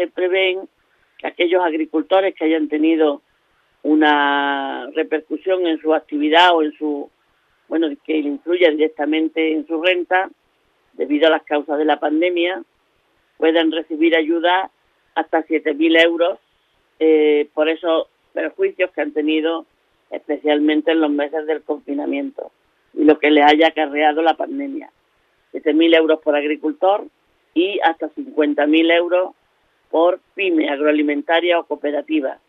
se prevén que aquellos agricultores que hayan tenido una repercusión en su actividad o en su, bueno, que influya directamente en su renta debido a las causas de la pandemia, puedan recibir ayuda hasta 7.000 euros eh, por esos perjuicios que han tenido especialmente en los meses del confinamiento y lo que les haya acarreado la pandemia. 7.000 euros por agricultor y hasta 50.000 euros por pyme agroalimentaria o cooperativa.